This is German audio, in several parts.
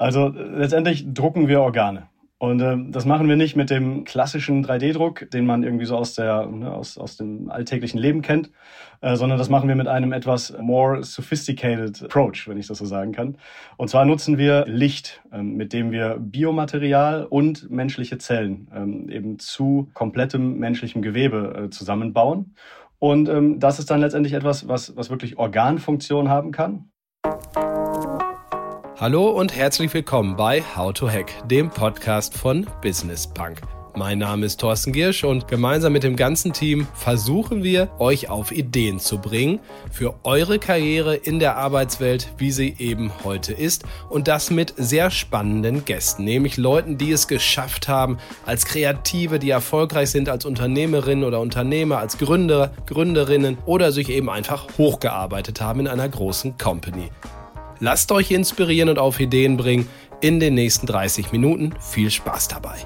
Also letztendlich drucken wir Organe. Und äh, das machen wir nicht mit dem klassischen 3D-Druck, den man irgendwie so aus, der, ne, aus, aus dem alltäglichen Leben kennt, äh, sondern das machen wir mit einem etwas more sophisticated approach, wenn ich das so sagen kann. Und zwar nutzen wir Licht, äh, mit dem wir Biomaterial und menschliche Zellen ähm, eben zu komplettem menschlichem Gewebe äh, zusammenbauen. Und ähm, das ist dann letztendlich etwas, was, was wirklich Organfunktion haben kann. Hallo und herzlich willkommen bei How to Hack, dem Podcast von Business Punk. Mein Name ist Thorsten Giersch und gemeinsam mit dem ganzen Team versuchen wir, euch auf Ideen zu bringen für eure Karriere in der Arbeitswelt, wie sie eben heute ist. Und das mit sehr spannenden Gästen, nämlich Leuten, die es geschafft haben, als Kreative, die erfolgreich sind als Unternehmerinnen oder Unternehmer, als Gründer, Gründerinnen oder sich eben einfach hochgearbeitet haben in einer großen Company. Lasst euch inspirieren und auf Ideen bringen in den nächsten 30 Minuten. Viel Spaß dabei.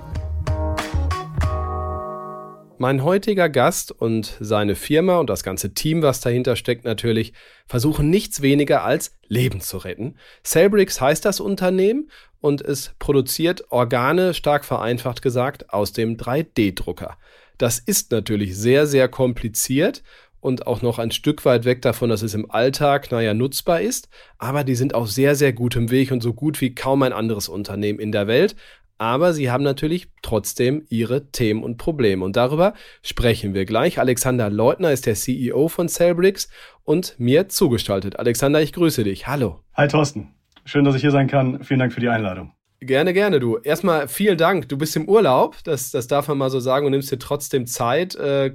Mein heutiger Gast und seine Firma und das ganze Team, was dahinter steckt natürlich, versuchen nichts weniger als Leben zu retten. Cellbricks heißt das Unternehmen und es produziert Organe, stark vereinfacht gesagt, aus dem 3D-Drucker. Das ist natürlich sehr, sehr kompliziert und auch noch ein Stück weit weg davon, dass es im Alltag, naja, nutzbar ist. Aber die sind auf sehr, sehr gutem Weg und so gut wie kaum ein anderes Unternehmen in der Welt. Aber sie haben natürlich trotzdem ihre Themen und Probleme. Und darüber sprechen wir gleich. Alexander Leutner ist der CEO von Cellbricks und mir zugestaltet. Alexander, ich grüße dich. Hallo. Hi Thorsten. Schön, dass ich hier sein kann. Vielen Dank für die Einladung. Gerne, gerne, du. Erstmal vielen Dank. Du bist im Urlaub, das, das darf man mal so sagen, und nimmst dir trotzdem Zeit. Äh,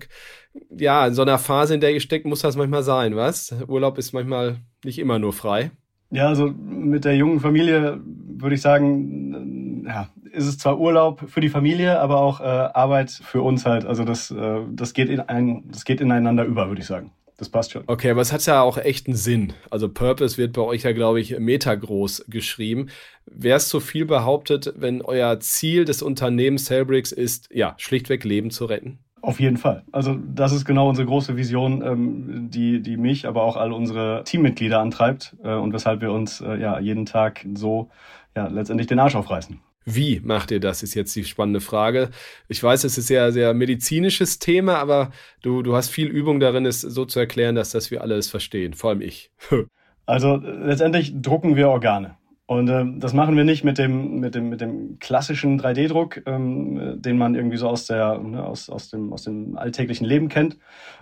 ja, in so einer Phase, in der ihr steckt, muss das manchmal sein, was? Urlaub ist manchmal nicht immer nur frei. Ja, also mit der jungen Familie würde ich sagen, ja, ist es zwar Urlaub für die Familie, aber auch äh, Arbeit für uns halt. Also das, äh, das geht in ein, das geht ineinander über, würde ich sagen. Das passt schon. Okay, aber es hat ja auch echt einen Sinn. Also Purpose wird bei euch ja, glaube ich, metagroß geschrieben. Wäre es zu viel behauptet, wenn euer Ziel des Unternehmens Cellbricks ist, ja, schlichtweg Leben zu retten? Auf jeden Fall. Also das ist genau unsere große Vision, ähm, die, die mich, aber auch all unsere Teammitglieder antreibt äh, und weshalb wir uns äh, ja jeden Tag so ja, letztendlich den Arsch aufreißen. Wie macht ihr das, ist jetzt die spannende Frage. Ich weiß, es ist sehr, sehr medizinisches Thema, aber du, du hast viel Übung darin, es so zu erklären, dass das wir alle es verstehen, vor allem ich. also letztendlich drucken wir Organe. Und äh, das machen wir nicht mit dem, mit dem, mit dem klassischen 3D-Druck, ähm, den man irgendwie so aus, der, ne, aus, aus, dem, aus dem alltäglichen Leben kennt,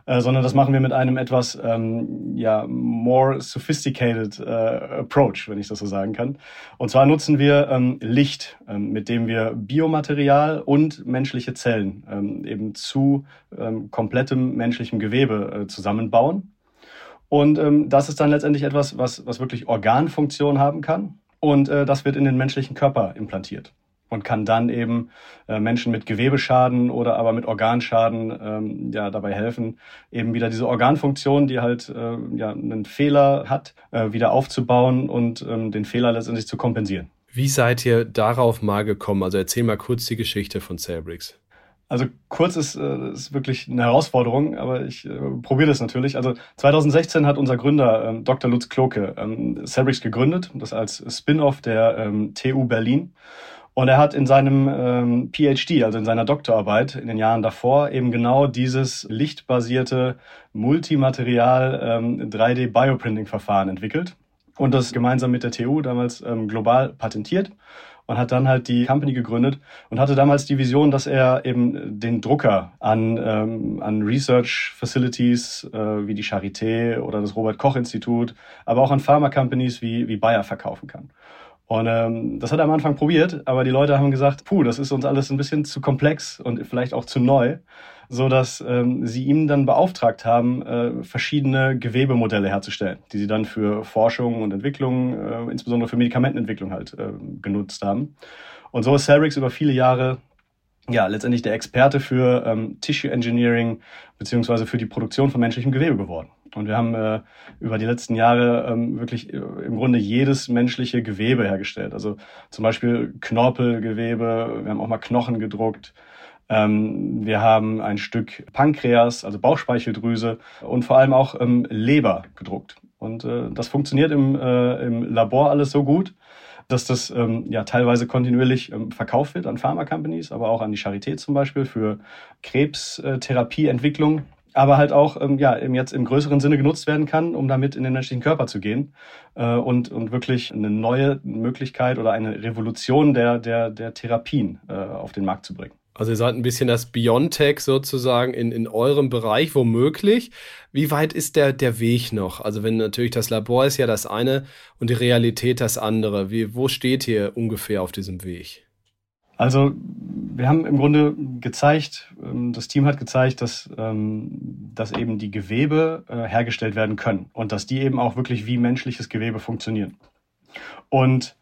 äh, sondern das machen wir mit einem etwas ähm, ja, more sophisticated äh, approach, wenn ich das so sagen kann. Und zwar nutzen wir ähm, Licht, ähm, mit dem wir Biomaterial und menschliche Zellen ähm, eben zu ähm, komplettem menschlichem Gewebe äh, zusammenbauen. Und ähm, das ist dann letztendlich etwas, was, was wirklich Organfunktion haben kann. Und äh, das wird in den menschlichen Körper implantiert und kann dann eben äh, Menschen mit Gewebeschaden oder aber mit Organschaden ähm, ja dabei helfen, eben wieder diese Organfunktion, die halt äh, ja einen Fehler hat, äh, wieder aufzubauen und ähm, den Fehler letztendlich zu kompensieren. Wie seid ihr darauf mal gekommen? Also erzähl mal kurz die Geschichte von Cellbricks. Also kurz ist, äh, ist wirklich eine Herausforderung, aber ich äh, probiere das natürlich. Also 2016 hat unser Gründer ähm, Dr. Lutz Kloke ähm, Cebrix gegründet, das als Spin-off der ähm, TU Berlin. Und er hat in seinem ähm, PhD, also in seiner Doktorarbeit in den Jahren davor, eben genau dieses lichtbasierte Multimaterial ähm, 3D Bioprinting Verfahren entwickelt und das gemeinsam mit der TU damals ähm, global patentiert und hat dann halt die Company gegründet und hatte damals die Vision, dass er eben den Drucker an, ähm, an Research Facilities äh, wie die Charité oder das Robert Koch Institut, aber auch an Pharma Companies wie, wie Bayer verkaufen kann. Und ähm, das hat er am Anfang probiert, aber die Leute haben gesagt, puh, das ist uns alles ein bisschen zu komplex und vielleicht auch zu neu so dass ähm, sie ihm dann beauftragt haben, äh, verschiedene Gewebemodelle herzustellen, die sie dann für Forschung und Entwicklung, äh, insbesondere für Medikamentenentwicklung halt äh, genutzt haben. Und so ist Celrix über viele Jahre ja letztendlich der Experte für ähm, Tissue Engineering beziehungsweise für die Produktion von menschlichem Gewebe geworden. Und wir haben äh, über die letzten Jahre ähm, wirklich äh, im Grunde jedes menschliche Gewebe hergestellt. Also zum Beispiel Knorpelgewebe, wir haben auch mal Knochen gedruckt, ähm, wir haben ein Stück Pankreas, also Bauchspeicheldrüse und vor allem auch ähm, Leber gedruckt. Und äh, das funktioniert im, äh, im Labor alles so gut, dass das ähm, ja teilweise kontinuierlich ähm, verkauft wird an Pharma-Companies, aber auch an die Charité zum Beispiel für Krebstherapieentwicklung aber halt auch ähm, ja jetzt im größeren Sinne genutzt werden kann, um damit in den menschlichen Körper zu gehen äh, und und wirklich eine neue Möglichkeit oder eine Revolution der der der Therapien äh, auf den Markt zu bringen. Also ihr seid ein bisschen das Biontech sozusagen in, in eurem Bereich, womöglich. Wie weit ist der, der Weg noch? Also wenn natürlich das Labor ist ja das eine und die Realität das andere. Wie, wo steht ihr ungefähr auf diesem Weg? Also wir haben im Grunde gezeigt, ähm, das Team hat gezeigt, dass, ähm, dass eben die Gewebe äh, hergestellt werden können und dass die eben auch wirklich wie menschliches Gewebe funktionieren. Und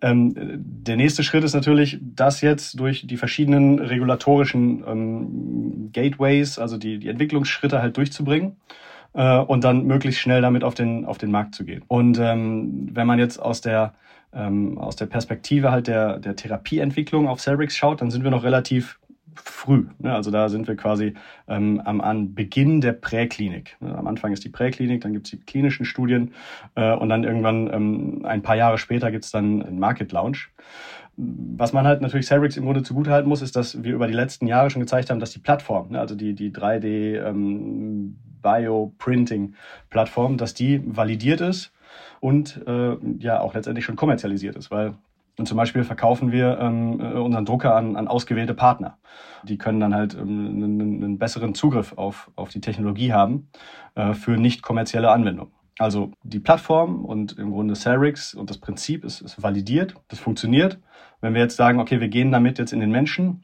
ähm, der nächste Schritt ist natürlich, das jetzt durch die verschiedenen regulatorischen ähm, Gateways, also die, die Entwicklungsschritte halt durchzubringen äh, und dann möglichst schnell damit auf den, auf den Markt zu gehen. Und ähm, wenn man jetzt aus der, ähm, aus der Perspektive halt der, der Therapieentwicklung auf Celrix schaut, dann sind wir noch relativ früh. Ne? Also da sind wir quasi ähm, am an Beginn der Präklinik. Ne? Am Anfang ist die Präklinik, dann gibt es die klinischen Studien äh, und dann irgendwann ähm, ein paar Jahre später gibt es dann einen Market Launch. Was man halt natürlich Celrix im Grunde zugutehalten muss, ist, dass wir über die letzten Jahre schon gezeigt haben, dass die Plattform, ne, also die, die 3D ähm, dass die validiert ist und äh, ja auch letztendlich schon kommerzialisiert ist, weil und zum Beispiel verkaufen wir ähm, äh, unseren Drucker an, an ausgewählte Partner. Die können dann halt ähm, einen, einen besseren Zugriff auf, auf die Technologie haben äh, für nicht kommerzielle Anwendungen. Also die Plattform und im Grunde Celrix und das Prinzip ist, ist validiert, das funktioniert. Wenn wir jetzt sagen, okay, wir gehen damit jetzt in den Menschen,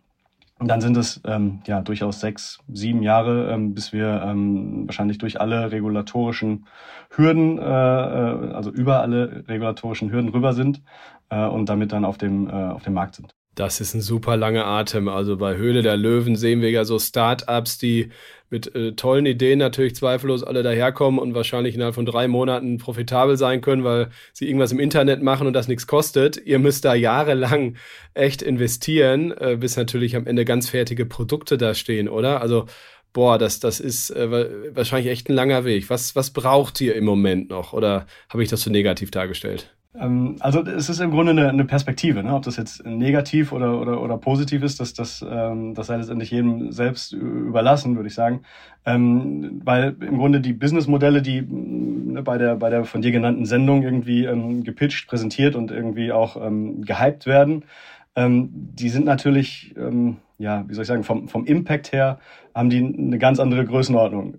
dann sind es ähm, ja durchaus sechs, sieben Jahre, ähm, bis wir ähm, wahrscheinlich durch alle regulatorischen Hürden, äh, äh, also über alle regulatorischen Hürden rüber sind äh, und damit dann auf dem, äh, auf dem Markt sind. Das ist ein super langer Atem. Also bei Höhle der Löwen sehen wir ja so Start-ups, die mit äh, tollen Ideen natürlich zweifellos alle daherkommen und wahrscheinlich innerhalb von drei Monaten profitabel sein können, weil sie irgendwas im Internet machen und das nichts kostet. Ihr müsst da jahrelang echt investieren, äh, bis natürlich am Ende ganz fertige Produkte da stehen, oder? Also boah, das, das ist äh, wahrscheinlich echt ein langer Weg. Was, was braucht ihr im Moment noch? Oder habe ich das so negativ dargestellt? Ähm, also es ist im Grunde eine, Perspektive, ne? ob das jetzt negativ oder, oder, oder positiv ist, das, das, ähm, das sei letztendlich jedem selbst überlassen, würde ich sagen. Ähm, weil im Grunde die Businessmodelle, die ne, bei, der, bei der von dir genannten Sendung irgendwie gepitcht, präsentiert und irgendwie auch gehypt werden, die sind natürlich, ja, wie soll ich sagen, vom, vom Impact her haben die eine ganz andere Größenordnung.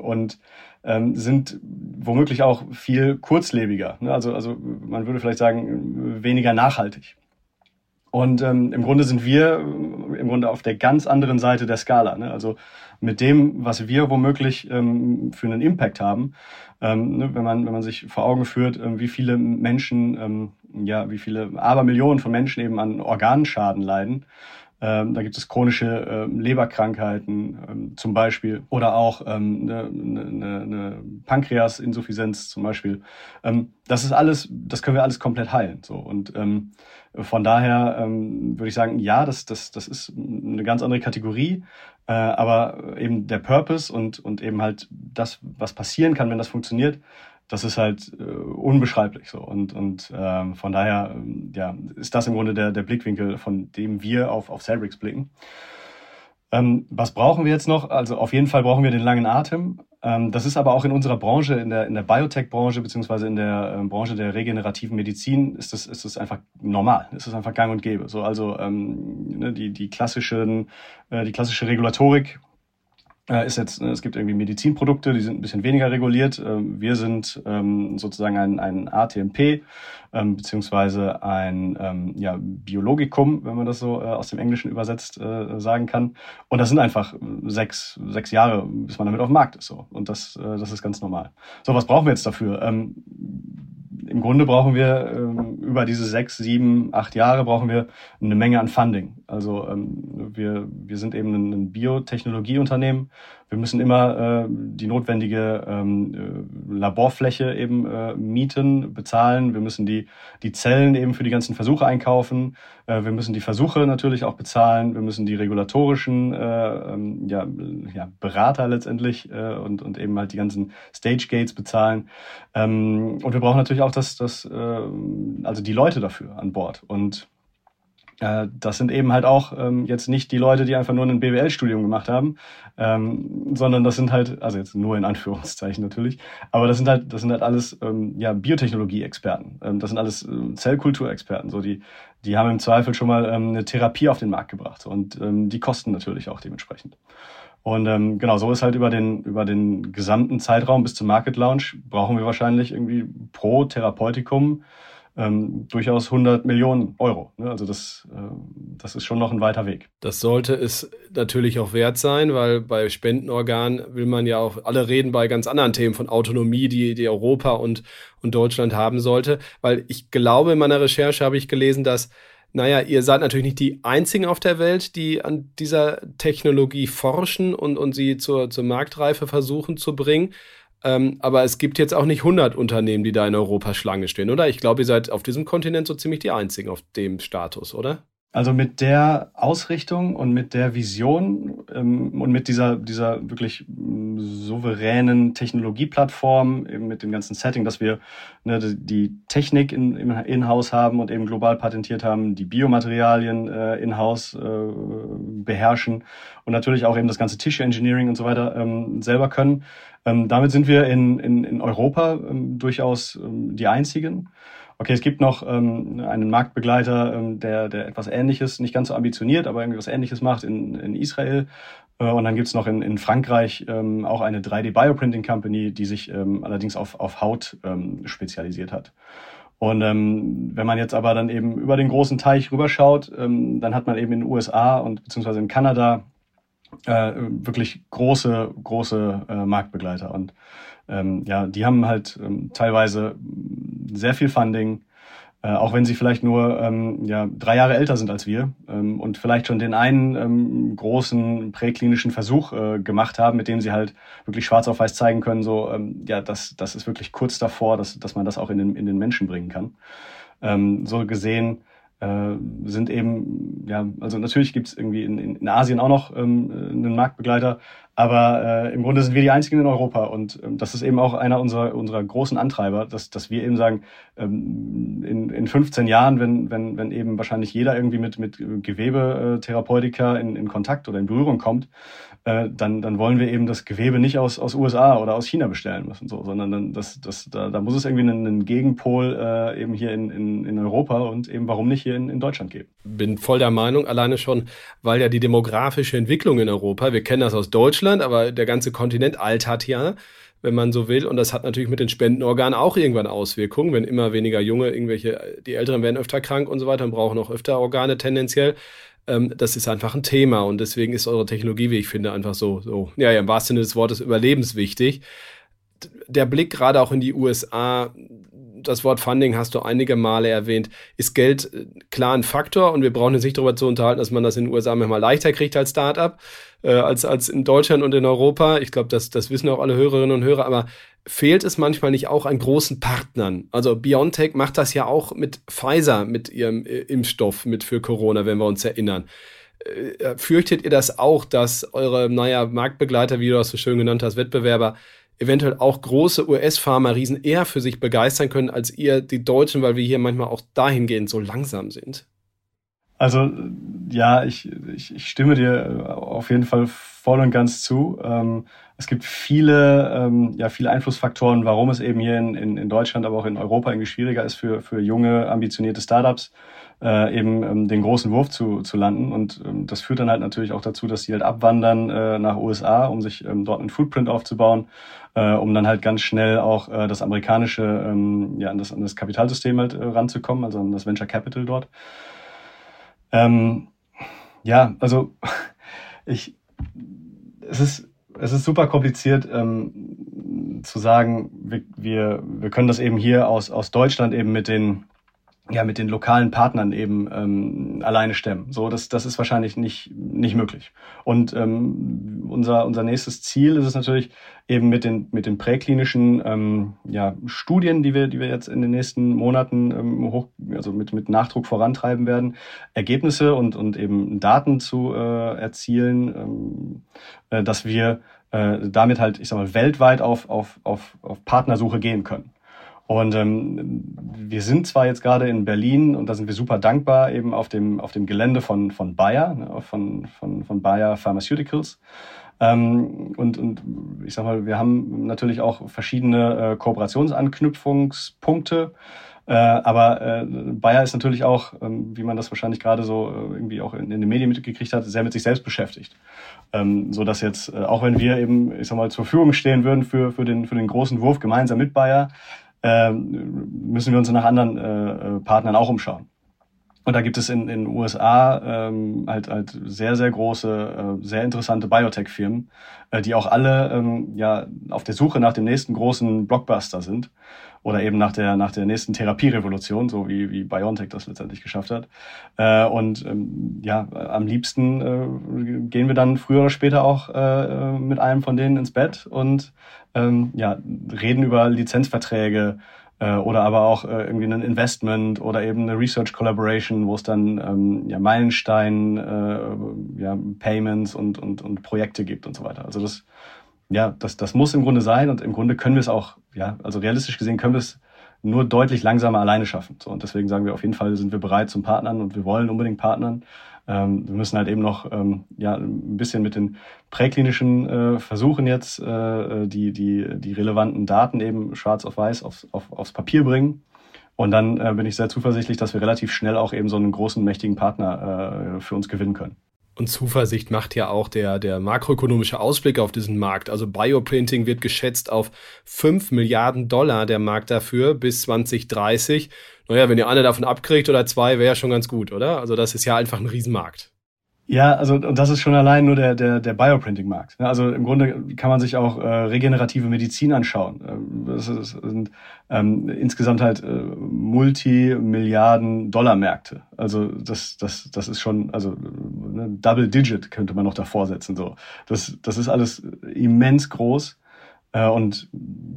Und ähm, sind womöglich auch viel kurzlebiger. Ne? Also, also man würde vielleicht sagen, weniger nachhaltig. Und ähm, im Grunde sind wir im Grunde auf der ganz anderen Seite der Skala. Ne? Also mit dem, was wir womöglich ähm, für einen Impact haben, ähm, ne? wenn man wenn man sich vor Augen führt, ähm, wie viele Menschen, ähm, ja, wie viele Abermillionen von Menschen eben an Organschaden leiden, ähm, da gibt es chronische ähm, Leberkrankheiten ähm, zum Beispiel oder auch ähm, eine, eine, eine Pankreasinsuffizienz zum Beispiel. Ähm, das ist alles, das können wir alles komplett heilen. So und ähm, von daher ähm, würde ich sagen, ja, das, das, das ist eine ganz andere Kategorie, äh, aber eben der Purpose und und eben halt das, was passieren kann, wenn das funktioniert, das ist halt äh, unbeschreiblich so. Und, und ähm, von daher ähm, ja, ist das im Grunde der, der Blickwinkel, von dem wir auf, auf Celrix blicken. Ähm, was brauchen wir jetzt noch? Also auf jeden Fall brauchen wir den langen Atem. Ähm, das ist aber auch in unserer Branche, in der, in der Biotech-Branche, beziehungsweise in der ähm, Branche der regenerativen Medizin, ist das, ist das einfach normal. Ist das einfach gang und gäbe. So, also ähm, ne, die, die, klassischen, äh, die klassische Regulatorik ist jetzt, es gibt irgendwie Medizinprodukte, die sind ein bisschen weniger reguliert. Ähm, wir sind ähm, sozusagen ein, ein ATMP ähm, beziehungsweise ein ja, Biologikum, wenn man das so äh, aus dem Englischen übersetzt äh, sagen kann. Und das sind einfach sechs, sechs Jahre, bis man damit auf dem Markt ist. So. Und das, äh, das ist ganz normal. So, was brauchen wir jetzt dafür? Im Grunde brauchen wir ähm, über diese sechs, sieben, acht Jahre brauchen wir eine Menge an Funding. Also ähm, wir, wir sind eben ein Biotechnologieunternehmen, Wir müssen immer äh, die notwendige ähm, äh, Laborfläche eben äh, mieten, bezahlen. Wir müssen die, die Zellen eben für die ganzen Versuche einkaufen. Äh, wir müssen die Versuche natürlich auch bezahlen. Wir müssen die regulatorischen äh, ähm, ja, ja, Berater letztendlich äh, und, und eben halt die ganzen Stage Gates bezahlen. Ähm, und wir brauchen natürlich auch das, das äh, also die Leute dafür an Bord. Und das sind eben halt auch ähm, jetzt nicht die Leute, die einfach nur ein BWL-Studium gemacht haben, ähm, sondern das sind halt, also jetzt nur in Anführungszeichen natürlich, aber das sind halt, das sind halt alles ähm, ja, Biotechnologie-Experten. Ähm, das sind alles äh, Zellkulturexperten. So die, die haben im Zweifel schon mal ähm, eine Therapie auf den Markt gebracht und ähm, die kosten natürlich auch dementsprechend. Und ähm, genau, so ist halt über den, über den gesamten Zeitraum bis zum Market Launch brauchen wir wahrscheinlich irgendwie pro Therapeutikum ähm, durchaus 100 Millionen Euro. Ne? Also das, äh, das ist schon noch ein weiter Weg. Das sollte es natürlich auch wert sein, weil bei Spendenorganen will man ja auch, alle reden bei ganz anderen Themen von Autonomie, die, die Europa und, und Deutschland haben sollte. Weil ich glaube, in meiner Recherche habe ich gelesen, dass naja, ihr seid natürlich nicht die Einzigen auf der Welt, die an dieser Technologie forschen und, und sie zur, zur Marktreife versuchen zu bringen. Ähm, aber es gibt jetzt auch nicht 100 Unternehmen, die da in Europa Schlange stehen, oder? Ich glaube, ihr seid auf diesem Kontinent so ziemlich die Einzigen auf dem Status, oder? Also mit der Ausrichtung und mit der Vision ähm, und mit dieser, dieser wirklich mm, souveränen Technologieplattform, eben mit dem ganzen Setting, dass wir ne, die Technik in, In-house haben und eben global patentiert haben, die Biomaterialien äh, in-house äh, beherrschen und natürlich auch eben das ganze Tissue Engineering und so weiter ähm, selber können. Ähm, damit sind wir in, in, in Europa ähm, durchaus ähm, die einzigen. Okay, es gibt noch ähm, einen Marktbegleiter, ähm, der, der etwas Ähnliches, nicht ganz so ambitioniert, aber irgendwas Ähnliches macht in, in Israel. Äh, und dann gibt's noch in, in Frankreich ähm, auch eine 3D Bioprinting Company, die sich ähm, allerdings auf, auf Haut ähm, spezialisiert hat. Und ähm, wenn man jetzt aber dann eben über den großen Teich rüberschaut, ähm, dann hat man eben in den USA und beziehungsweise in Kanada äh, wirklich große, große äh, Marktbegleiter. Und ähm, ja, die haben halt ähm, teilweise sehr viel Funding, äh, auch wenn sie vielleicht nur ähm, ja, drei Jahre älter sind als wir ähm, und vielleicht schon den einen ähm, großen präklinischen Versuch äh, gemacht haben, mit dem sie halt wirklich schwarz auf weiß zeigen können, so ähm, ja, das, das ist wirklich kurz davor, dass, dass man das auch in den, in den Menschen bringen kann. Ähm, so gesehen äh, sind eben, ja, also natürlich gibt's irgendwie in, in Asien auch noch ähm, einen Marktbegleiter, aber äh, im Grunde sind wir die einzigen in Europa und ähm, das ist eben auch einer unserer, unserer großen Antreiber, dass, dass wir eben sagen, ähm, in, in 15 Jahren, wenn, wenn, wenn eben wahrscheinlich jeder irgendwie mit, mit Gewebetherapeutika in, in Kontakt oder in Berührung kommt, äh, dann, dann wollen wir eben das Gewebe nicht aus, aus USA oder aus China bestellen müssen, so, sondern dann das, das, da, da muss es irgendwie einen, einen Gegenpol äh, eben hier in, in, in Europa und eben warum nicht hier in, in Deutschland geben. Bin voll der Meinung, alleine schon, weil ja die demografische Entwicklung in Europa, wir kennen das aus Deutschland, Deutschland, aber der ganze Kontinent altert ja, wenn man so will. Und das hat natürlich mit den Spendenorganen auch irgendwann Auswirkungen, wenn immer weniger Junge, irgendwelche, die Älteren werden öfter krank und so weiter und brauchen auch öfter Organe tendenziell. Ähm, das ist einfach ein Thema und deswegen ist eure Technologie, wie ich finde, einfach so, so, ja, ja im wahrsten Sinne des Wortes überlebenswichtig. Der Blick gerade auch in die USA, das Wort Funding hast du einige Male erwähnt. Ist Geld äh, klar ein Faktor und wir brauchen jetzt nicht darüber zu unterhalten, dass man das in den USA manchmal leichter kriegt als Startup, äh, als, als in Deutschland und in Europa. Ich glaube, das, das wissen auch alle Hörerinnen und Hörer, aber fehlt es manchmal nicht auch an großen Partnern? Also BioNTech macht das ja auch mit Pfizer, mit ihrem äh, Impfstoff, mit für Corona, wenn wir uns erinnern. Äh, fürchtet ihr das auch, dass eure, naja, Marktbegleiter, wie du das so schön genannt hast, Wettbewerber, eventuell auch große US-Pharma-Riesen eher für sich begeistern können als ihr, die Deutschen, weil wir hier manchmal auch dahingehend so langsam sind? Also ja, ich, ich, ich stimme dir auf jeden Fall voll und ganz zu. Ähm, es gibt viele, ähm, ja, viele Einflussfaktoren, warum es eben hier in, in, in Deutschland, aber auch in Europa irgendwie schwieriger ist für, für junge, ambitionierte Startups, äh, eben ähm, den großen Wurf zu, zu landen. Und ähm, das führt dann halt natürlich auch dazu, dass sie halt abwandern äh, nach USA, um sich ähm, dort einen Footprint aufzubauen, äh, um dann halt ganz schnell auch äh, das amerikanische, ähm, ja, an das, an das Kapitalsystem halt äh, ranzukommen, also an das Venture Capital dort. Ähm, ja, also ich, es ist, es ist super kompliziert ähm, zu sagen, wir, wir, wir können das eben hier aus, aus Deutschland eben mit den ja mit den lokalen Partnern eben ähm, alleine stemmen. So, das, das ist wahrscheinlich nicht, nicht möglich. Und ähm, unser, unser nächstes Ziel ist es natürlich eben mit den, mit den präklinischen ähm, ja, Studien, die wir, die wir jetzt in den nächsten Monaten ähm, hoch, also mit, mit Nachdruck vorantreiben werden, Ergebnisse und, und eben Daten zu äh, erzielen, ähm, äh, dass wir äh, damit halt, ich sag mal, weltweit auf, auf, auf, auf Partnersuche gehen können. Und ähm, wir sind zwar jetzt gerade in Berlin und da sind wir super dankbar eben auf dem, auf dem Gelände von, von Bayer, ne, von, von, von Bayer Pharmaceuticals. Ähm, und, und ich sag mal, wir haben natürlich auch verschiedene äh, Kooperationsanknüpfungspunkte. Äh, aber äh, Bayer ist natürlich auch, ähm, wie man das wahrscheinlich gerade so äh, irgendwie auch in, in, den Medien mitgekriegt hat, sehr mit sich selbst beschäftigt. Ähm, so dass jetzt, äh, auch wenn wir eben, ich sag mal, zur Verfügung stehen würden für, für, den, für den großen Wurf gemeinsam mit Bayer, müssen wir uns nach anderen äh, Partnern auch umschauen. Und da gibt es in den USA ähm, halt, halt sehr, sehr große, äh, sehr interessante Biotech-Firmen, äh, die auch alle ähm, ja auf der Suche nach dem nächsten großen Blockbuster sind oder eben nach der, nach der nächsten Therapierevolution, so wie, wie BioNTech das letztendlich geschafft hat. Äh, und ähm, ja, am liebsten äh, gehen wir dann früher oder später auch äh, mit einem von denen ins Bett und ähm, ja, reden über Lizenzverträge äh, oder aber auch äh, irgendwie ein Investment oder eben eine Research Collaboration, wo es dann ähm, ja, Meilenstein, äh, ja, Payments und, und, und Projekte gibt und so weiter. Also das ja, das, das muss im Grunde sein und im Grunde können wir es auch, ja, also realistisch gesehen können wir es nur deutlich langsamer alleine schaffen. So, und deswegen sagen wir auf jeden Fall sind wir bereit zum Partnern und wir wollen unbedingt partnern. Ähm, wir müssen halt eben noch ähm, ja, ein bisschen mit den präklinischen äh, Versuchen jetzt äh, die, die, die relevanten Daten eben schwarz auf weiß aufs, auf, aufs Papier bringen. Und dann äh, bin ich sehr zuversichtlich, dass wir relativ schnell auch eben so einen großen, mächtigen Partner äh, für uns gewinnen können. Und Zuversicht macht ja auch der, der makroökonomische Ausblick auf diesen Markt. Also Bioprinting wird geschätzt auf 5 Milliarden Dollar der Markt dafür bis 2030. Naja, wenn ihr eine davon abkriegt oder zwei, wäre ja schon ganz gut, oder? Also das ist ja einfach ein Riesenmarkt. Ja, also und das ist schon allein nur der der der Bioprinting-Markt. Also im Grunde kann man sich auch äh, regenerative Medizin anschauen. Ähm, das, sind ähm, insgesamt halt äh, Multimilliarden Dollar Märkte. Also das das das ist schon also ne, Double Digit könnte man noch davor setzen so. Das das ist alles immens groß und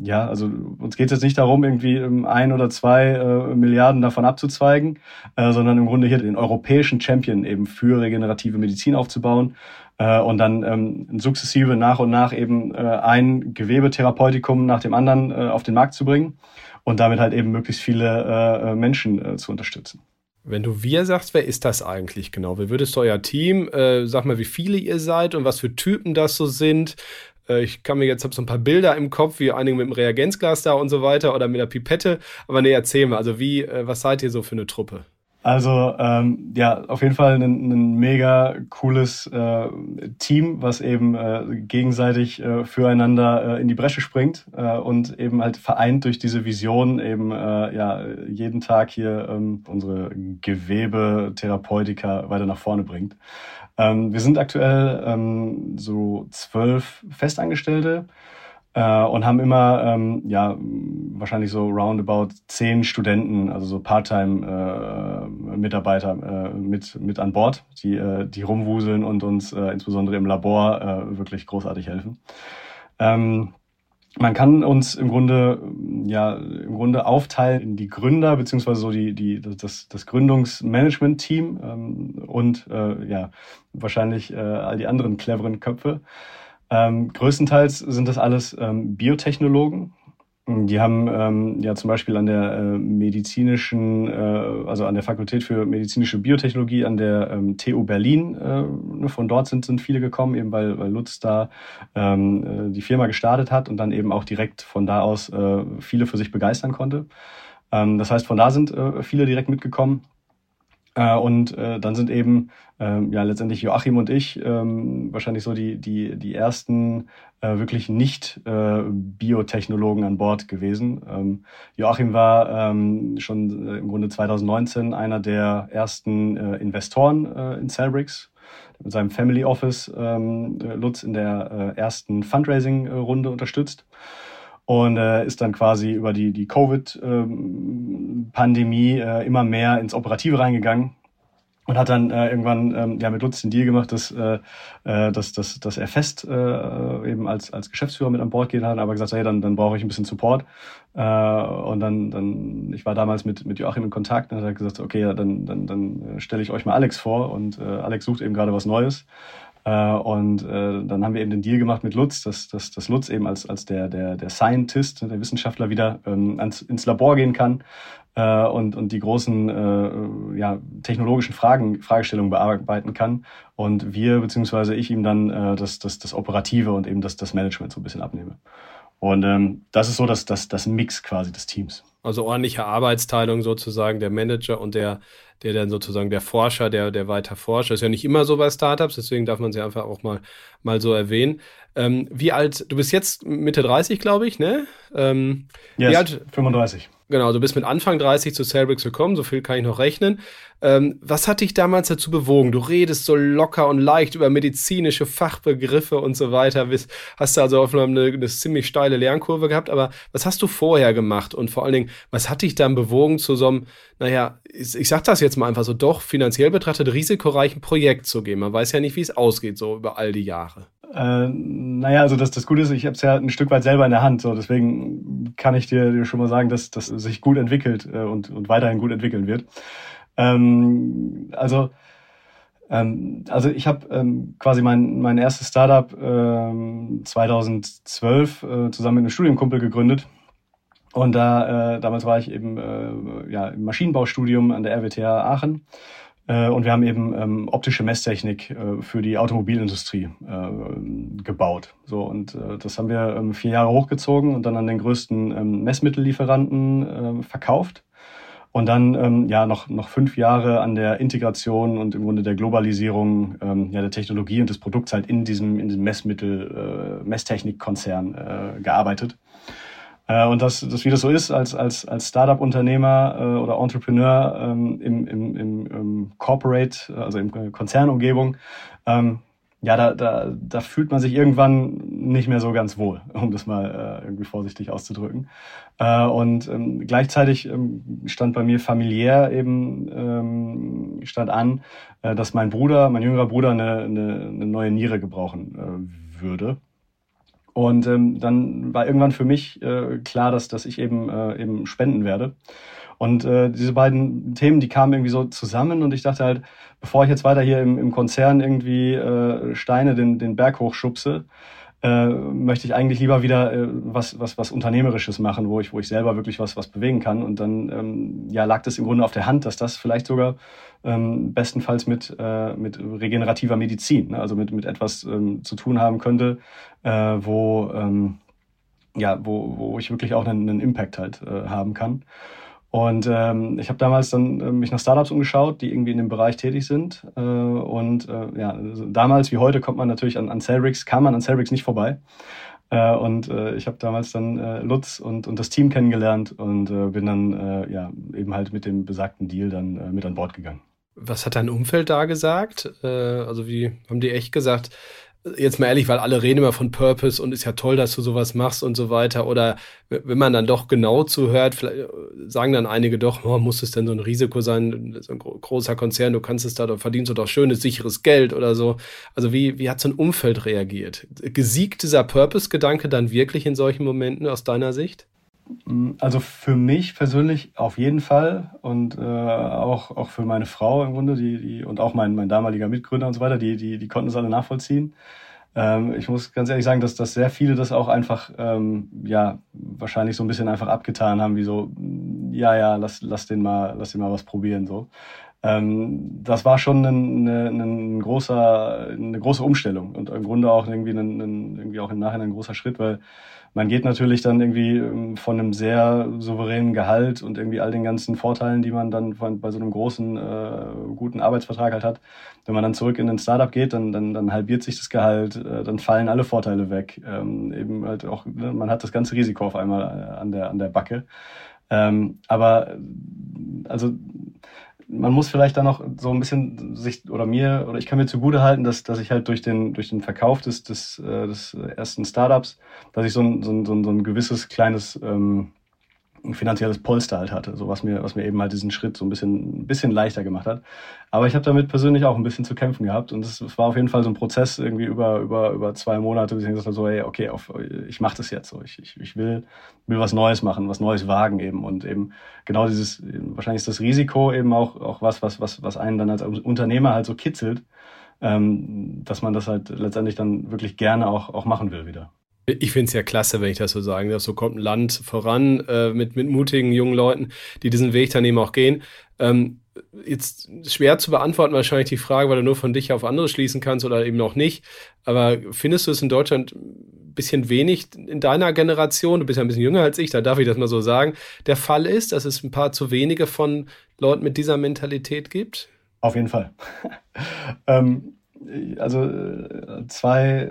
ja, also uns geht es jetzt nicht darum, irgendwie ein oder zwei äh, Milliarden davon abzuzweigen, äh, sondern im Grunde hier den europäischen Champion eben für regenerative Medizin aufzubauen äh, und dann ähm, sukzessive nach und nach eben äh, ein Gewebetherapeutikum nach dem anderen äh, auf den Markt zu bringen und damit halt eben möglichst viele äh, äh Menschen äh, zu unterstützen. Wenn du wir sagst, wer ist das eigentlich genau? Wie würdest du euer Team, äh, sag mal, wie viele ihr seid und was für Typen das so sind? Äh, ich kann mir jetzt hab so ein paar Bilder im Kopf, wie einige mit dem Reagenzglas da und so weiter oder mit der Pipette. Aber nee, erzähl mal, also wie, äh, was seid ihr so für eine Truppe? Also ähm, ja, auf jeden Fall ein, ein mega cooles äh, Team, was eben äh, gegenseitig äh, füreinander äh, in die Bresche springt äh, und eben halt vereint durch diese Vision eben äh, ja jeden Tag hier ähm, unsere Gewebetherapeutika weiter nach vorne bringt. Ähm, wir sind aktuell ähm, so zwölf Festangestellte äh, und haben immer ähm, ja wahrscheinlich so roundabout zehn Studenten, also so Part-Time-Mitarbeiter äh, äh, mit mit an Bord, die äh, die rumwuseln und uns äh, insbesondere im Labor äh, wirklich großartig helfen. Ähm, man kann uns im Grunde ja im Grunde aufteilen in die Gründer beziehungsweise so die die das das Gründungsmanagement-Team ähm, und äh, ja wahrscheinlich äh, all die anderen cleveren Köpfe. Ähm, größtenteils sind das alles ähm, Biotechnologen. Die haben ähm, ja zum Beispiel an der äh, medizinischen, äh, also an der Fakultät für medizinische Biotechnologie an der ähm, TU Berlin, äh, ne, von dort sind, sind viele gekommen, eben weil, weil Lutz da ähm, äh, die Firma gestartet hat und dann eben auch direkt von da aus äh, viele für sich begeistern konnte. Ähm, das heißt, von da sind äh, viele direkt mitgekommen. Äh, und äh, dann sind eben ähm, ja letztendlich Joachim und ich ähm, wahrscheinlich so die die die ersten äh, wirklich nicht äh, Biotechnologen an Bord gewesen. Ähm, Joachim war ähm, schon äh, im Grunde 2019 einer der ersten äh, Investoren äh, in Cellbricks mit seinem Family Office ähm, Lutz in der äh, ersten Fundraising-Runde unterstützt. Und äh, ist dann quasi über die, die Covid-Pandemie ähm, äh, immer mehr ins Operative reingegangen und hat dann äh, irgendwann ähm, ja mit Lutz den Deal gemacht, dass, äh, äh, dass, dass, dass er fest äh, eben als, als Geschäftsführer mit an Bord gehen hat, aber gesagt, hey, dann, dann brauche ich ein bisschen Support. Äh, und dann, dann, ich war damals mit, mit Joachim in Kontakt und hat gesagt, okay, dann, dann, dann stelle ich euch mal Alex vor und äh, Alex sucht eben gerade was Neues. Äh, und äh, dann haben wir eben den Deal gemacht mit Lutz, dass, dass, dass Lutz eben als, als der, der, der Scientist, der Wissenschaftler wieder ähm, ans, ins Labor gehen kann äh, und, und die großen ja, technologischen Fragen, Fragestellungen bearbeiten kann. Und wir, beziehungsweise ich ihm dann das, das, das Operative und eben das, das Management so ein bisschen abnehme. Und ähm, das ist so das, das, das Mix quasi des Teams. Also ordentliche Arbeitsteilung sozusagen, der Manager und der, der dann sozusagen der Forscher, der, der weiter forscht. Das ist ja nicht immer so bei Startups, deswegen darf man sie einfach auch mal, mal so erwähnen. Ähm, wie alt, du bist jetzt Mitte 30, glaube ich, ne? Ähm, yes, wie alt? 35. Genau, du bist mit Anfang 30 zu Celbrix gekommen, so viel kann ich noch rechnen. Ähm, was hat dich damals dazu bewogen? Du redest so locker und leicht über medizinische Fachbegriffe und so weiter. Hast du also auf eine, eine ziemlich steile Lernkurve gehabt, aber was hast du vorher gemacht? Und vor allen Dingen, was hat dich dann bewogen zu so einem, naja, ich, ich sag das jetzt mal einfach so, doch finanziell betrachtet risikoreichen Projekt zu gehen? Man weiß ja nicht, wie es ausgeht, so über all die Jahre. Äh, naja, also das, das Gute ist, ich habe es ja ein Stück weit selber in der Hand. So, deswegen kann ich dir, dir schon mal sagen, dass das sich gut entwickelt äh, und, und weiterhin gut entwickeln wird. Ähm, also ähm, also ich habe ähm, quasi mein, mein erstes Startup ähm, 2012 äh, zusammen mit einem Studienkumpel gegründet. Und da äh, damals war ich eben äh, ja, im Maschinenbaustudium an der RWTH Aachen. Äh, und wir haben eben ähm, optische Messtechnik äh, für die Automobilindustrie äh, gebaut. So und äh, das haben wir ähm, vier Jahre hochgezogen und dann an den größten ähm, Messmittellieferanten äh, verkauft. Und dann ähm, ja noch noch fünf Jahre an der Integration und im Grunde der Globalisierung ähm, ja der Technologie und des Produkts halt in diesem in diesem Messmittel äh, Messtechnikkonzern äh, gearbeitet. Äh, und das, das, wie das so ist, als, als, als Startup-Unternehmer äh, oder Entrepreneur ähm, im, im, im, im Corporate, also in Konzernumgebung, ähm, ja, da, da, da fühlt man sich irgendwann nicht mehr so ganz wohl, um das mal äh, irgendwie vorsichtig auszudrücken. Äh, und ähm, gleichzeitig ähm, stand bei mir familiär eben ähm, stand an, äh, dass mein Bruder, mein jüngerer Bruder, eine, eine, eine neue Niere gebrauchen äh, würde. Und ähm, dann war irgendwann für mich äh, klar, dass, dass ich eben, äh, eben spenden werde. Und äh, diese beiden Themen, die kamen irgendwie so zusammen und ich dachte halt, bevor ich jetzt weiter hier im, im Konzern irgendwie äh, Steine den, den Berg hochschubse, äh, möchte ich eigentlich lieber wieder äh, was, was, was Unternehmerisches machen, wo ich, wo ich selber wirklich was, was bewegen kann. Und dann ähm, ja, lag das im Grunde auf der Hand, dass das vielleicht sogar ähm, bestenfalls mit, äh, mit regenerativer Medizin, ne? also mit, mit etwas ähm, zu tun haben könnte, äh, wo, ähm, ja, wo, wo ich wirklich auch einen, einen Impact halt äh, haben kann. Und ähm, ich habe damals dann äh, mich nach Startups umgeschaut, die irgendwie in dem Bereich tätig sind. Äh, und äh, ja, also damals wie heute kommt man natürlich an, an Cellrix, kam man an Cellrix nicht vorbei. Äh, und äh, ich habe damals dann äh, Lutz und, und das Team kennengelernt und äh, bin dann äh, ja eben halt mit dem besagten Deal dann äh, mit an Bord gegangen. Was hat dein Umfeld da gesagt? Äh, also wie haben die echt gesagt, jetzt mal ehrlich, weil alle reden immer von Purpose und ist ja toll, dass du sowas machst und so weiter. Oder wenn man dann doch genau zuhört, vielleicht sagen dann einige doch, oh, muss es denn so ein Risiko sein, so ein großer Konzern, du kannst es da, da verdienst du doch schönes, sicheres Geld oder so. Also wie, wie hat so ein Umfeld reagiert? Gesiegt dieser Purpose-Gedanke dann wirklich in solchen Momenten aus deiner Sicht? Also für mich persönlich auf jeden Fall und äh, auch, auch für meine Frau im Grunde, die, die, und auch mein, mein damaliger Mitgründer und so weiter, die, die, die konnten es alle nachvollziehen. Ähm, ich muss ganz ehrlich sagen, dass, dass sehr viele das auch einfach, ähm, ja, wahrscheinlich so ein bisschen einfach abgetan haben, wie so, ja, ja, lass, lass den mal, lass den mal was probieren, so. Ähm, das war schon ein, ein, ein großer, eine große Umstellung und im Grunde auch irgendwie, ein, ein, irgendwie auch im Nachhinein ein großer Schritt, weil man geht natürlich dann irgendwie ähm, von einem sehr souveränen Gehalt und irgendwie all den ganzen Vorteilen, die man dann von, bei so einem großen, äh, guten Arbeitsvertrag halt hat. Wenn man dann zurück in ein Startup geht, dann, dann, dann halbiert sich das Gehalt, äh, dann fallen alle Vorteile weg. Ähm, eben halt auch, ne, man hat das ganze Risiko auf einmal äh, an der, an der Backe. Ähm, aber also man muss vielleicht dann noch so ein bisschen sich oder mir oder ich kann mir zugute halten, dass, dass ich halt durch den, durch den Verkauf des, des, äh, des ersten Startups, dass ich so ein, so ein, so ein gewisses kleines ähm, ein finanzielles Polster halt hatte, so was mir, was mir eben halt diesen Schritt so ein bisschen, ein bisschen leichter gemacht hat. Aber ich habe damit persönlich auch ein bisschen zu kämpfen gehabt und es war auf jeden Fall so ein Prozess irgendwie über, über, über zwei Monate, bis ich gesagt habe, so, hey, okay, auf, ich mache das jetzt so, ich, ich, ich will, will was Neues machen, was Neues wagen eben und eben genau dieses, wahrscheinlich ist das Risiko eben auch, auch was, was, was, was einen dann als Unternehmer halt so kitzelt, ähm, dass man das halt letztendlich dann wirklich gerne auch, auch machen will wieder. Ich finde es ja klasse, wenn ich das so sagen darf. So kommt ein Land voran äh, mit, mit mutigen jungen Leuten, die diesen Weg dann eben auch gehen. Ähm, jetzt schwer zu beantworten wahrscheinlich die Frage, weil du nur von dich auf andere schließen kannst oder eben noch nicht. Aber findest du es in Deutschland ein bisschen wenig in deiner Generation, du bist ja ein bisschen jünger als ich, da darf ich das mal so sagen, der Fall ist, dass es ein paar zu wenige von Leuten mit dieser Mentalität gibt? Auf jeden Fall. ähm, also äh, zwei,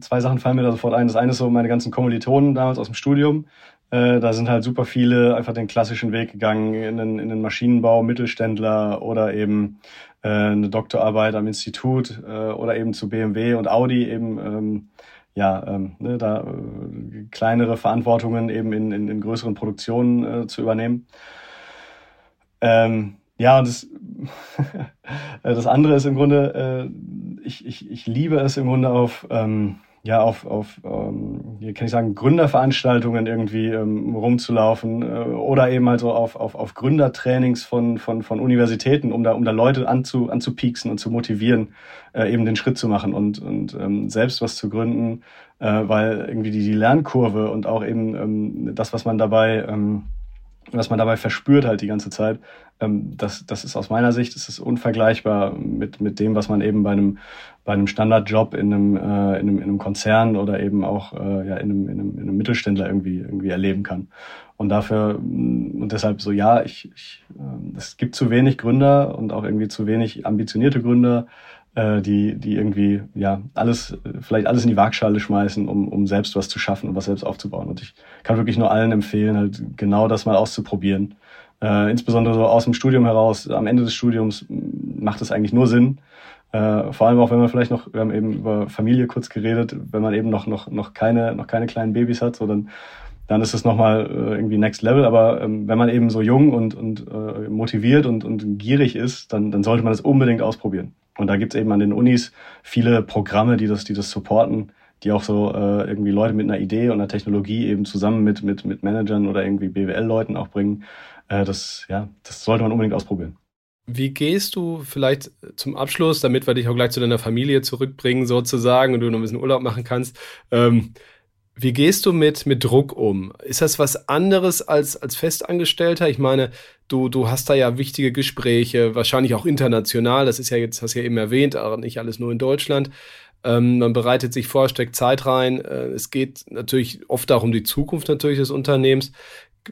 zwei Sachen fallen mir da sofort ein. Das eine ist so meine ganzen Kommilitonen damals aus dem Studium. Äh, da sind halt super viele einfach den klassischen Weg gegangen in den, in den Maschinenbau, Mittelständler oder eben äh, eine Doktorarbeit am Institut äh, oder eben zu BMW und Audi eben ähm, ja ähm, ne, da äh, kleinere Verantwortungen eben in, in, in größeren Produktionen äh, zu übernehmen. Ähm, ja, und das, das andere ist im Grunde, äh, ich, ich, ich liebe es im Grunde auf, ähm, ja, auf, auf ähm, kann ich sagen, Gründerveranstaltungen irgendwie ähm, rumzulaufen äh, oder eben halt so auf, auf, auf Gründertrainings von, von, von Universitäten, um da, um da Leute anzu, anzupieksen und zu motivieren, äh, eben den Schritt zu machen und, und ähm, selbst was zu gründen, äh, weil irgendwie die, die Lernkurve und auch eben ähm, das, was man dabei ähm, was man dabei verspürt halt die ganze Zeit, ähm, das, das ist aus meiner Sicht, ist unvergleichbar mit, mit dem, was man eben bei einem, bei einem Standardjob in einem, äh, in einem, in einem Konzern oder eben auch äh, ja, in, einem, in, einem, in einem Mittelständler irgendwie, irgendwie erleben kann. Und dafür, mm, und deshalb so, ja, ich, ich, äh, es gibt zu wenig Gründer und auch irgendwie zu wenig ambitionierte Gründer, äh, die, die irgendwie ja alles, vielleicht alles in die Waagschale schmeißen, um, um selbst was zu schaffen und was selbst aufzubauen. Und ich kann wirklich nur allen empfehlen, halt genau das mal auszuprobieren. Äh, insbesondere so aus dem Studium heraus, am Ende des Studiums macht es eigentlich nur Sinn. Äh, vor allem auch, wenn man vielleicht noch, wir haben eben über Familie kurz geredet, wenn man eben noch, noch, noch keine, noch keine kleinen Babys hat, so dann, dann ist es nochmal äh, irgendwie Next Level. Aber ähm, wenn man eben so jung und, und äh, motiviert und, und gierig ist, dann, dann sollte man das unbedingt ausprobieren. Und da gibt es eben an den Unis viele Programme, die das, die das supporten, die auch so äh, irgendwie Leute mit einer Idee und einer Technologie eben zusammen mit, mit, mit Managern oder irgendwie BWL-Leuten auch bringen. Äh, das, ja, das sollte man unbedingt ausprobieren. Wie gehst du vielleicht zum Abschluss, damit wir dich auch gleich zu deiner Familie zurückbringen sozusagen und du noch ein bisschen Urlaub machen kannst, ähm, wie gehst du mit, mit Druck um? Ist das was anderes als, als Festangestellter? Ich meine, du, du hast da ja wichtige Gespräche, wahrscheinlich auch international. Das ist ja jetzt, hast du ja eben erwähnt, aber nicht alles nur in Deutschland. Ähm, man bereitet sich vor, steckt Zeit rein. Äh, es geht natürlich oft auch um die Zukunft natürlich des Unternehmens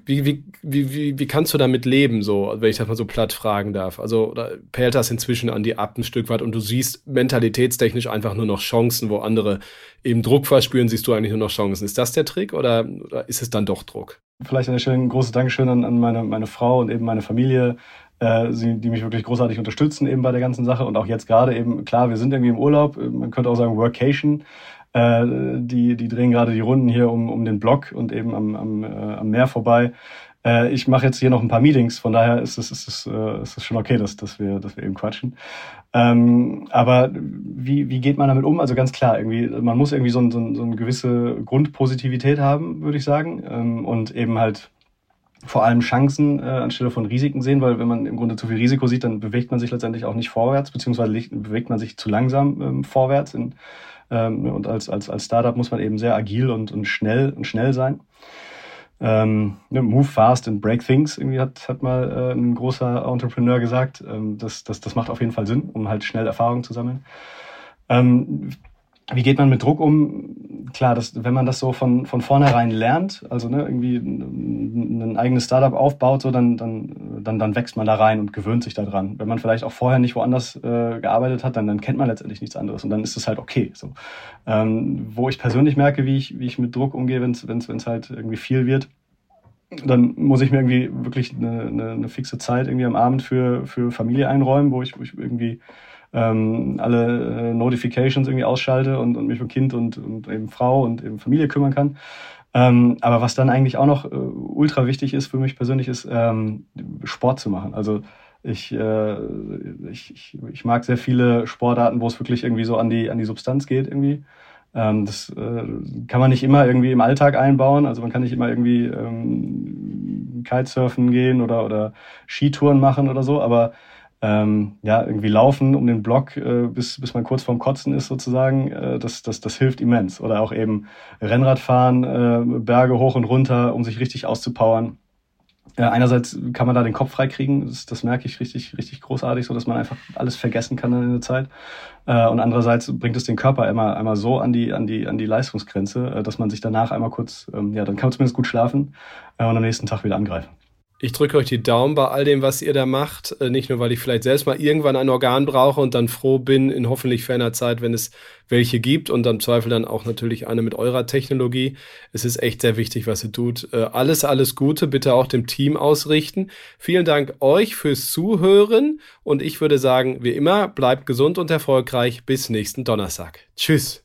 wie, wie, wie, wie, kannst du damit leben, so, wenn ich das mal so platt fragen darf? Also, oder perlt das inzwischen an die ab ein Stück weit und du siehst mentalitätstechnisch einfach nur noch Chancen, wo andere eben Druck verspüren, siehst du eigentlich nur noch Chancen. Ist das der Trick oder, oder ist es dann doch Druck? Vielleicht an der ein großes Dankeschön an, an meine, meine Frau und eben meine Familie, äh, die mich wirklich großartig unterstützen eben bei der ganzen Sache und auch jetzt gerade eben, klar, wir sind irgendwie im Urlaub, man könnte auch sagen Workation, äh, die, die drehen gerade die Runden hier um, um den Block und eben am, am, äh, am Meer vorbei. Äh, ich mache jetzt hier noch ein paar Meetings, von daher ist es, ist es, äh, ist schon okay, dass, dass, wir, dass wir eben quatschen. Ähm, aber wie, wie geht man damit um? Also ganz klar, irgendwie, man muss irgendwie so, ein, so, ein, so eine gewisse Grundpositivität haben, würde ich sagen. Ähm, und eben halt vor allem Chancen äh, anstelle von Risiken sehen, weil wenn man im Grunde zu viel Risiko sieht, dann bewegt man sich letztendlich auch nicht vorwärts, beziehungsweise bewegt man sich zu langsam ähm, vorwärts in, ähm, und als, als, als Startup muss man eben sehr agil und, und schnell und schnell sein. Ähm, ne, move fast and break things, irgendwie hat, hat mal äh, ein großer Entrepreneur gesagt. Ähm, das, das, das macht auf jeden Fall Sinn, um halt schnell Erfahrung zu sammeln. Ähm, wie geht man mit Druck um? Klar, das, wenn man das so von, von vornherein lernt, also ne, irgendwie ein, ein eigenes Startup aufbaut, so dann, dann, dann, dann wächst man da rein und gewöhnt sich daran. Wenn man vielleicht auch vorher nicht woanders äh, gearbeitet hat, dann, dann kennt man letztendlich nichts anderes und dann ist es halt okay. So. Ähm, wo ich persönlich merke, wie ich, wie ich mit Druck umgehe, wenn es halt irgendwie viel wird, dann muss ich mir irgendwie wirklich eine, eine, eine fixe Zeit irgendwie am Abend für, für Familie einräumen, wo ich, wo ich irgendwie ähm, alle äh, Notifications irgendwie ausschalte und, und mich um Kind und, und eben Frau und eben Familie kümmern kann. Ähm, aber was dann eigentlich auch noch äh, ultra wichtig ist für mich persönlich, ist ähm, Sport zu machen. Also ich, äh, ich, ich, ich mag sehr viele Sportarten, wo es wirklich irgendwie so an die, an die Substanz geht irgendwie. Ähm, das äh, kann man nicht immer irgendwie im Alltag einbauen. Also man kann nicht immer irgendwie ähm, Kitesurfen gehen oder, oder Skitouren machen oder so, aber ähm, ja, irgendwie laufen um den Block, äh, bis, bis man kurz vorm Kotzen ist sozusagen, äh, das, das, das hilft immens. Oder auch eben Rennradfahren, äh, Berge hoch und runter, um sich richtig auszupowern. Äh, einerseits kann man da den Kopf freikriegen, das, das merke ich richtig, richtig großartig, so dass man einfach alles vergessen kann in der Zeit. Äh, und andererseits bringt es den Körper immer einmal so an die, an die, an die Leistungsgrenze, äh, dass man sich danach einmal kurz, ähm, ja, dann kann man zumindest gut schlafen äh, und am nächsten Tag wieder angreifen. Ich drücke euch die Daumen bei all dem, was ihr da macht. Äh, nicht nur, weil ich vielleicht selbst mal irgendwann ein Organ brauche und dann froh bin in hoffentlich ferner Zeit, wenn es welche gibt und dann Zweifel dann auch natürlich eine mit eurer Technologie. Es ist echt sehr wichtig, was ihr tut. Äh, alles, alles Gute bitte auch dem Team ausrichten. Vielen Dank euch fürs Zuhören und ich würde sagen, wie immer, bleibt gesund und erfolgreich. Bis nächsten Donnerstag. Tschüss.